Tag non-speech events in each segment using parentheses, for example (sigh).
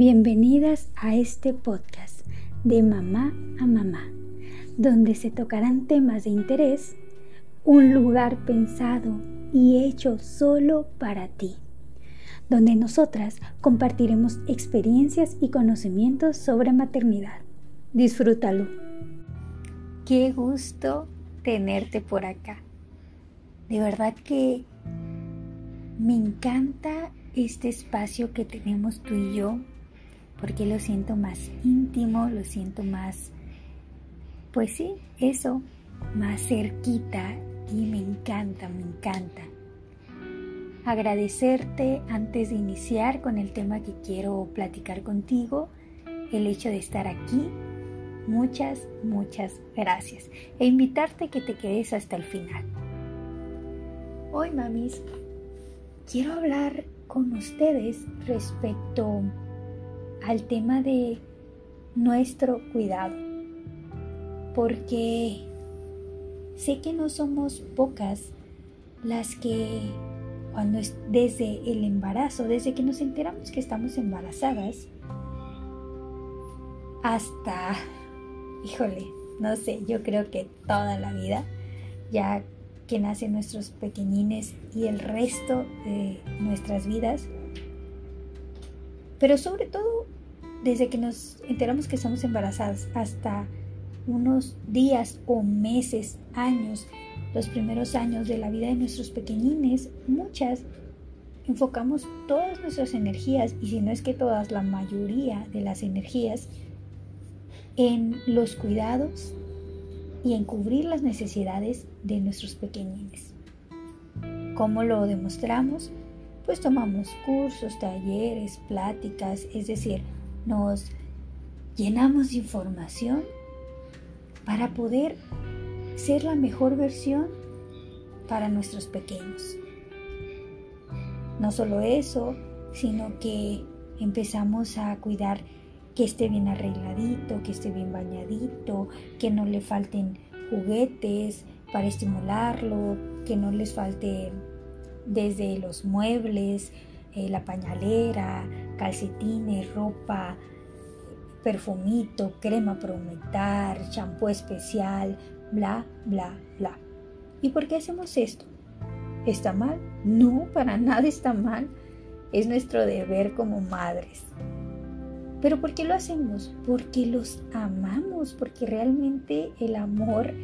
Bienvenidas a este podcast de mamá a mamá, donde se tocarán temas de interés, un lugar pensado y hecho solo para ti, donde nosotras compartiremos experiencias y conocimientos sobre maternidad. Disfrútalo. Qué gusto tenerte por acá. De verdad que me encanta este espacio que tenemos tú y yo, porque lo siento más íntimo, lo siento más, pues sí, eso, más cerquita y me encanta, me encanta. Agradecerte antes de iniciar con el tema que quiero platicar contigo, el hecho de estar aquí. Muchas, muchas gracias. E invitarte que te quedes hasta el final. Hoy, mamis, quiero hablar con ustedes respecto al tema de nuestro cuidado. Porque sé que no somos pocas las que cuando es desde el embarazo, desde que nos enteramos que estamos embarazadas, hasta, (laughs) híjole, no sé, yo creo que toda la vida, ya que nacen nuestros pequeñines y el resto de nuestras vidas. Pero sobre todo, desde que nos enteramos que estamos embarazadas hasta unos días o meses, años, los primeros años de la vida de nuestros pequeñines, muchas enfocamos todas nuestras energías, y si no es que todas, la mayoría de las energías, en los cuidados y en cubrir las necesidades de nuestros pequeñines. ¿Cómo lo demostramos? Pues tomamos cursos, talleres, pláticas, es decir, nos llenamos de información para poder ser la mejor versión para nuestros pequeños. No solo eso, sino que empezamos a cuidar que esté bien arregladito, que esté bien bañadito, que no le falten juguetes para estimularlo, que no les falte desde los muebles, eh, la pañalera, calcetines, ropa, perfumito, crema para humectar, champú especial, bla, bla, bla. ¿Y por qué hacemos esto? ¿Está mal? No, para nada está mal. Es nuestro deber como madres. ¿Pero por qué lo hacemos? Porque los amamos, porque realmente el amor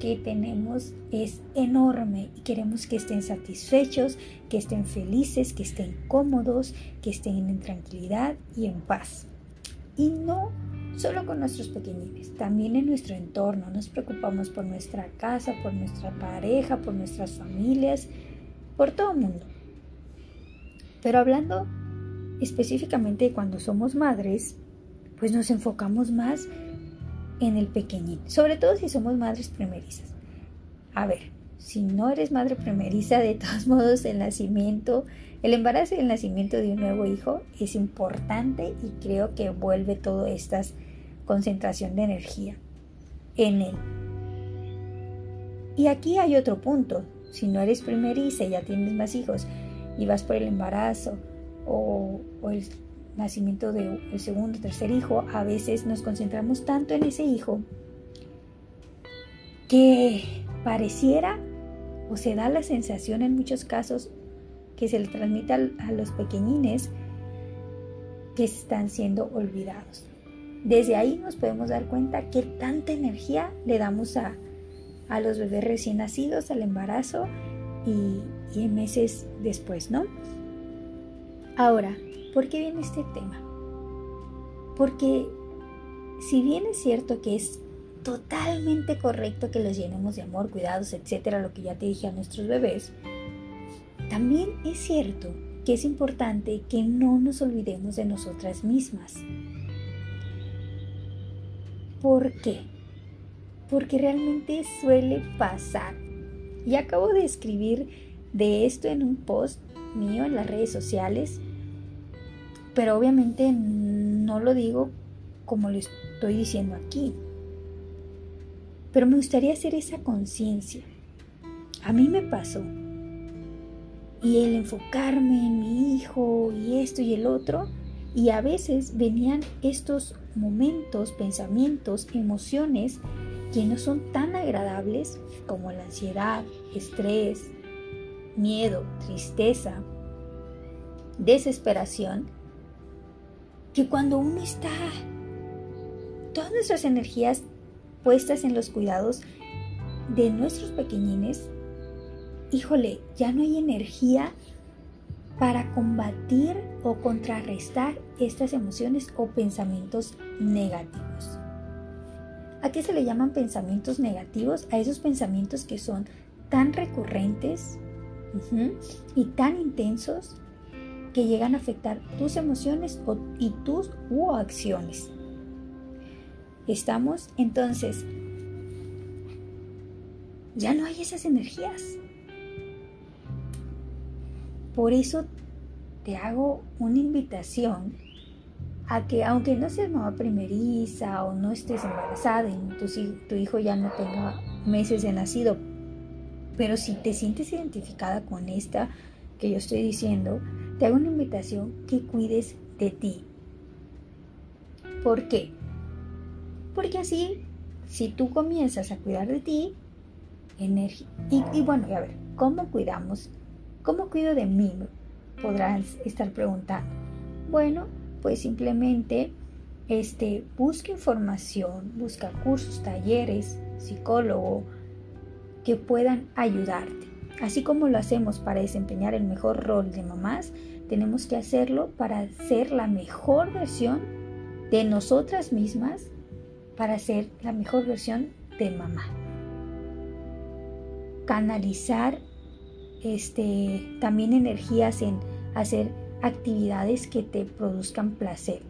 que tenemos es enorme y queremos que estén satisfechos, que estén felices, que estén cómodos, que estén en tranquilidad y en paz. Y no solo con nuestros pequeñines, también en nuestro entorno. Nos preocupamos por nuestra casa, por nuestra pareja, por nuestras familias, por todo el mundo. Pero hablando específicamente cuando somos madres, pues nos enfocamos más en el pequeñín, sobre todo si somos madres primerizas. A ver, si no eres madre primeriza, de todos modos el nacimiento, el embarazo y el nacimiento de un nuevo hijo es importante y creo que vuelve toda esta concentración de energía en él. Y aquí hay otro punto, si no eres primeriza y ya tienes más hijos y vas por el embarazo o, el nacimiento de el segundo tercer hijo, a veces nos concentramos tanto en ese hijo que pareciera o se da la sensación en muchos casos que se le transmite a los pequeñines que están siendo olvidados. Desde ahí nos podemos dar cuenta que tanta energía le damos a, a los bebés recién nacidos, al embarazo y, y meses después, ¿no? Ahora, ¿por qué viene este tema? Porque si bien es cierto que es totalmente correcto que los llenemos de amor, cuidados, etcétera, lo que ya te dije a nuestros bebés, también es cierto que es importante que no nos olvidemos de nosotras mismas. ¿Por qué? Porque realmente suele pasar. Y acabo de escribir de esto en un post mío en las redes sociales pero obviamente no lo digo como lo estoy diciendo aquí. Pero me gustaría hacer esa conciencia. A mí me pasó. Y el enfocarme en mi hijo y esto y el otro, Y a veces venían estos momentos, pensamientos, emociones que no son tan agradables como la ansiedad, estrés, miedo, tristeza, desesperación, que cuando uno está todas nuestras energías puestas en los cuidados de nuestros pequeñines, híjole, ya no hay energía para combatir o contrarrestar estas emociones o pensamientos negativos. ¿A qué se le llaman pensamientos negativos? A esos pensamientos que son tan recurrentes y tan intensos que llegan a afectar tus emociones y tus u acciones. ¿Estamos? Entonces, ya no hay esas energías. Por eso te hago una invitación a que aunque no seas mamá primeriza o no estés embarazada y tu, tu hijo ya no tenga meses de nacido, pero si te sientes identificada con esta que yo estoy diciendo, te hago una invitación que cuides de ti. ¿Por qué? Porque así, si tú comienzas a cuidar de ti, energía. Y, bueno, a ver, ¿cómo cuidamos? ¿Cómo cuido de mí? Podrás estar preguntando. Bueno, pues simplemente este, busca información, busca cursos, talleres, psicólogo que puedan ayudarte. Así como lo hacemos para desempeñar el mejor rol de mamás, tenemos que hacerlo para ser la mejor versión de nosotras mismas para ser la mejor versión de mamá. Canalizar este, también energías en hacer actividades que te produzcan placer.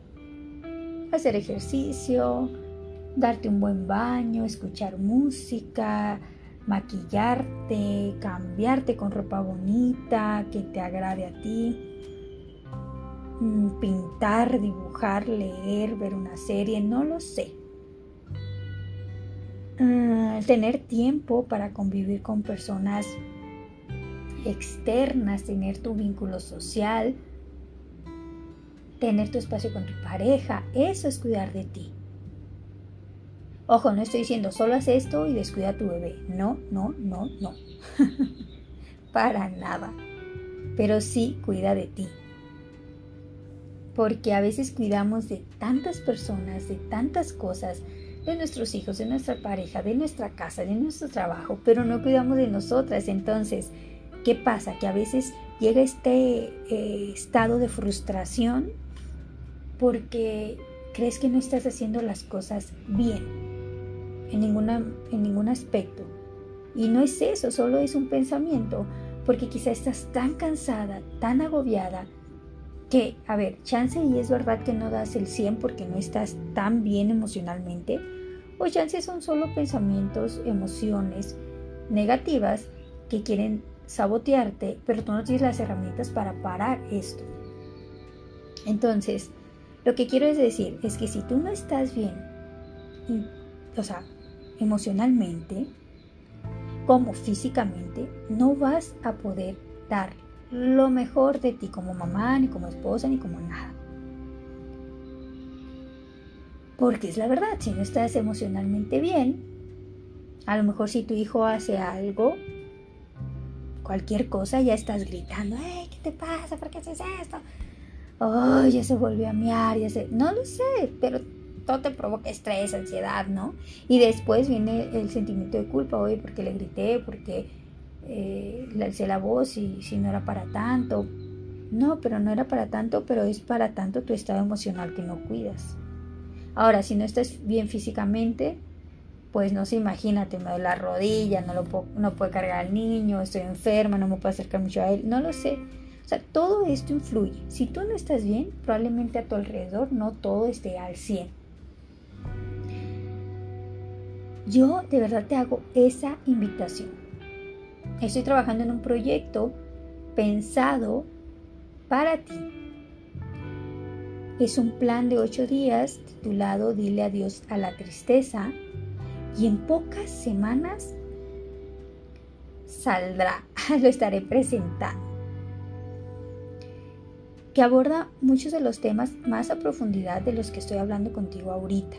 Hacer ejercicio, darte un buen baño, escuchar música, maquillarte, cambiarte con ropa bonita que te agrade a ti, mm, pintar, dibujar, leer, ver una serie, no lo sé. Ah, tener tiempo para convivir con personas externas, tener tu vínculo social, tener tu espacio con tu pareja, eso es cuidar de ti. Ojo, no estoy diciendo solo haz esto y descuida a tu bebé. No, no, no, no. (laughs) para nada. Pero sí cuida de ti. Porque a veces cuidamos de tantas personas, de tantas cosas, de nuestros hijos, de nuestra pareja, de nuestra casa, de nuestro trabajo, pero no cuidamos de nosotras. Entonces, ¿qué pasa? Que a veces llega este eh, estado de frustración porque crees que no estás haciendo las cosas bien en, ninguna, en ningún aspecto. Y no es eso, solo es un pensamiento, porque quizá estás tan cansada, tan agobiada, que, a ver, chance y es verdad que no das el 100 porque no estás tan bien emocionalmente, o chance son solo pensamientos, emociones negativas que quieren sabotearte, pero tú no tienes las herramientas para parar esto. Entonces, lo que quiero decir es que si tú no estás bien, o sea, emocionalmente, como físicamente, no vas a poder dar lo mejor de ti como mamá, ni como esposa, ni como nada. Porque es la verdad, si no estás emocionalmente bien, a lo mejor si tu hijo hace algo, cualquier cosa, ya estás gritando, ¡Ey, ¿qué te pasa? ¿Por qué haces esto? ¡Oh, ya se volvió a miar! Ya se... No lo sé, pero todo te provoca estrés, ansiedad, ¿no? Y después viene el sentimiento de culpa, oye, porque le grité, porque eh, le alcé la voz y si no era para tanto. No, pero no era para tanto, pero es para tanto tu estado emocional que no cuidas. Ahora, si no estás bien físicamente, pues no sé, imagínate, me duele la rodilla, no, lo puedo, no puedo cargar al niño, estoy enferma, no me puedo acercar mucho a él, no lo sé. O sea, todo esto influye. Si tú no estás bien, probablemente a tu alrededor no todo esté al 100. Yo de verdad te hago esa invitación. Estoy trabajando en un proyecto pensado para ti. Es un plan de ocho días titulado Dile adiós a la tristeza y en pocas semanas saldrá, (laughs) lo estaré presentando. que aborda muchos de los temas más a profundidad de los que estoy hablando contigo ahorita.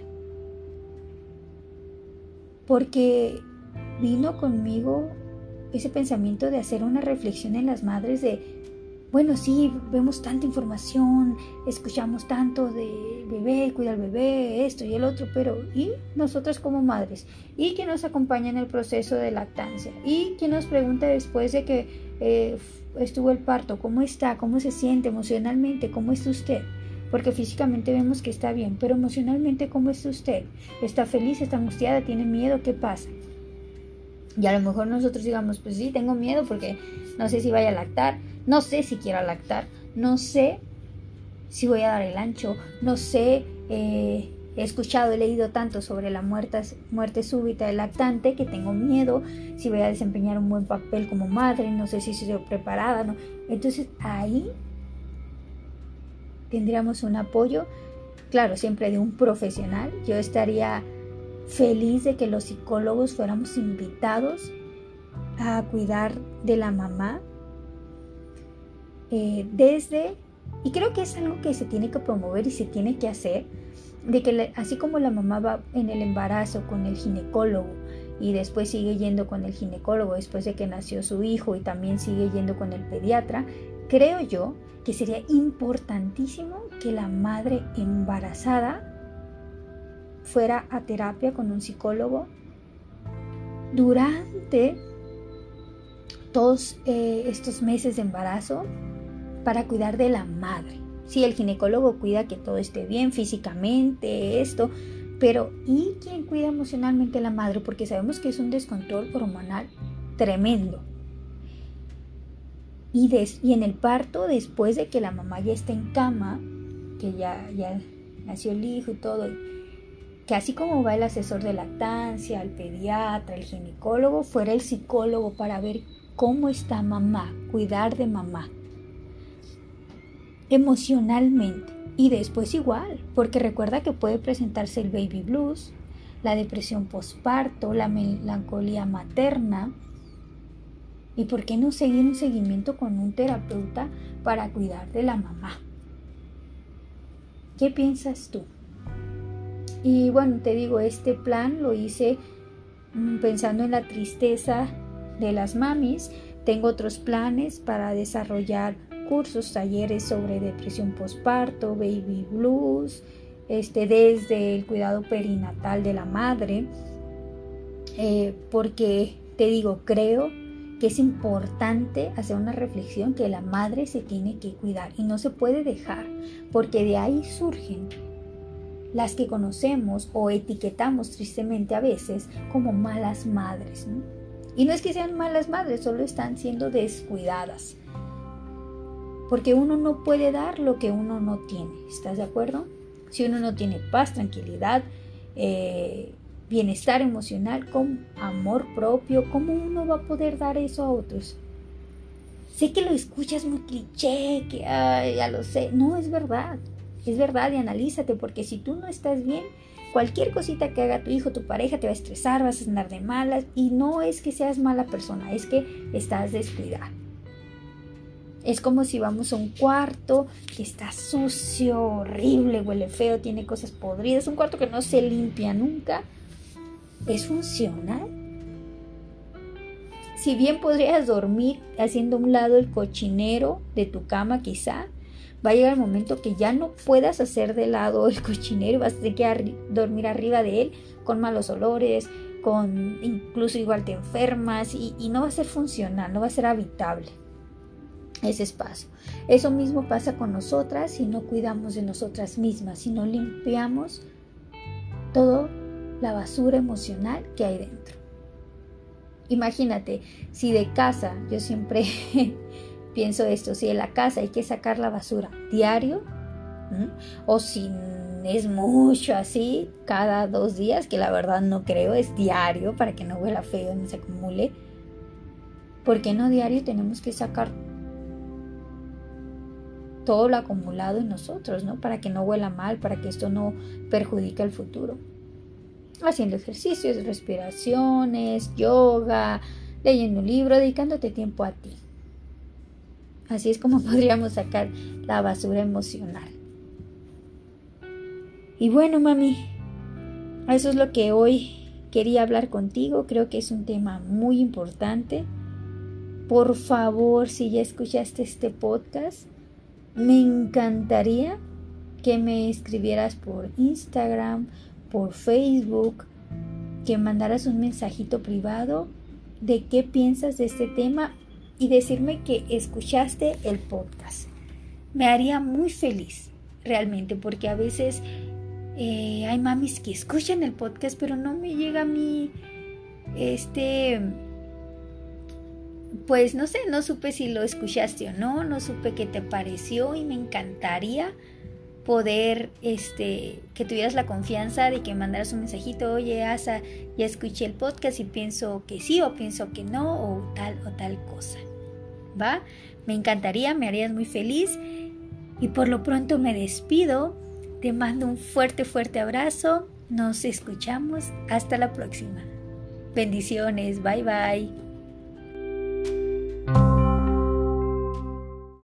Porque vino conmigo ese pensamiento de hacer una reflexión en las madres de bueno, sí, vemos tanta información, escuchamos tanto de bebé, cuida al bebé, esto y el otro, pero ¿y nosotros como madres? ¿Y quién nos acompaña en el proceso de lactancia? ¿Y quién nos pregunta después de que eh, estuvo el parto? ¿Cómo está? ¿Cómo se siente emocionalmente? ¿Cómo está usted? Porque físicamente vemos que está bien, pero emocionalmente, ¿cómo está usted? ¿Está feliz? ¿Está angustiada? ¿Tiene miedo? ¿Qué pasa? Y a lo mejor nosotros digamos, pues sí, tengo miedo porque no sé si vaya a lactar, no sé si quiero lactar, no sé si voy a dar el ancho, no sé, eh, he escuchado, he leído tanto sobre la muerte, muerte súbita del lactante que tengo miedo, si voy a desempeñar un buen papel como madre, no sé si estoy preparada, ¿no? Entonces ahí tendríamos un apoyo, claro, siempre de un profesional. Yo estaría feliz de que los psicólogos fuéramos invitados a cuidar de la mamá eh, desde, y creo que es algo que se tiene que promover y se tiene que hacer, de que así como la mamá va en el embarazo con el ginecólogo y después sigue yendo con el ginecólogo después de que nació su hijo y también sigue yendo con el pediatra, creo yo que sería importantísimo que la madre embarazada fuera a terapia con un psicólogo durante todos eh, estos meses de embarazo para cuidar de la madre. Si el ginecólogo cuida que todo esté bien físicamente, esto, pero ¿y quién cuida emocionalmente a la madre? Porque sabemos que es un descontrol hormonal tremendo. Y, y en el parto, después de que la mamá ya está en cama, que ya, ya nació el hijo y todo, que así como va el asesor de lactancia, el pediatra, el ginecólogo, fuera el psicólogo para ver cómo está mamá, cuidar de mamá emocionalmente. Y después igual, porque recuerda que puede presentarse el baby blues, la depresión postparto, la melancolía materna. ¿Y por qué no seguir un seguimiento con un terapeuta para cuidar de la mamá? ¿Qué piensas tú? Y bueno, te digo, este plan lo hice mm, pensando en la tristeza de las mamis. Tengo otros planes para desarrollar cursos, talleres sobre depresión postparto, baby blues, este, desde el cuidado perinatal de la madre, eh, porque te digo, creo que es importante hacer una reflexión que la madre se tiene que cuidar y no se puede dejar, porque de ahí surgen las que conocemos o etiquetamos tristemente a veces como malas madres. Y no es que sean malas madres, solo están siendo descuidadas porque uno no puede dar lo que uno no tiene, ¿estás de acuerdo? Si uno no tiene paz, tranquilidad, eh, bienestar emocional, con amor propio, ¿cómo uno va a poder dar eso a otros? Sé que lo escuchas muy cliché, que ya lo sé, no es verdad, es verdad y analízate, porque si tú no estás bien, cualquier cosita que haga tu hijo, tu pareja, te va a estresar, vas a andar de malas y no es que seas mala persona, es que estás descuidada. Es como si vamos a un cuarto que está sucio, horrible, huele feo, tiene cosas podridas, un cuarto que no se limpia nunca. ¿Es funcional? Si bien podrías dormir haciendo un lado el cochinero de tu cama quizá, va a llegar el momento que ya no puedas hacer de lado el cochinero vas a tener que dormir arriba de él con malos olores, con incluso igual te enfermas y, y no va a ser funcional, no va a ser habitable ese espacio. Eso mismo pasa con nosotras si no cuidamos de nosotras mismas, si no limpiamos toda la basura emocional que hay dentro. Imagínate, si de casa, yo siempre (laughs) pienso esto, si de la casa hay que sacar la basura diario, o si es mucho así, cada dos días, que la verdad no creo, es diario para que no huela feo ni se acumule, ¿por qué no diario tenemos que sacar todo lo acumulado en nosotros, ¿no? Para que no huela mal, para que esto no perjudique el futuro. Haciendo ejercicios, respiraciones, yoga, leyendo un libro, dedicándote tiempo a ti. Así es como (laughs) podríamos sacar la basura emocional. Y bueno, mami, eso es lo que hoy quería hablar contigo. Creo que es un tema muy importante. Por favor, si ya escuchaste este podcast, me encantaría que me escribieras por Instagram, por Facebook, que mandaras un mensajito privado de qué piensas de este tema y decirme que escuchaste el podcast. Me haría muy feliz, realmente, porque a veces eh, hay mamis que escuchan el podcast, pero no me llega a mí este pues no sé, no supe si lo escuchaste o no, no supe qué te pareció y me encantaría poder, este, que tuvieras la confianza de que mandaras un mensajito, oye, Asa, ya escuché el podcast y pienso que sí o pienso que no o tal o tal cosa. ¿Va? Me encantaría, me harías muy feliz y por lo pronto me despido. Te mando un fuerte, fuerte abrazo. Nos escuchamos. Hasta la próxima. Bendiciones. Bye bye.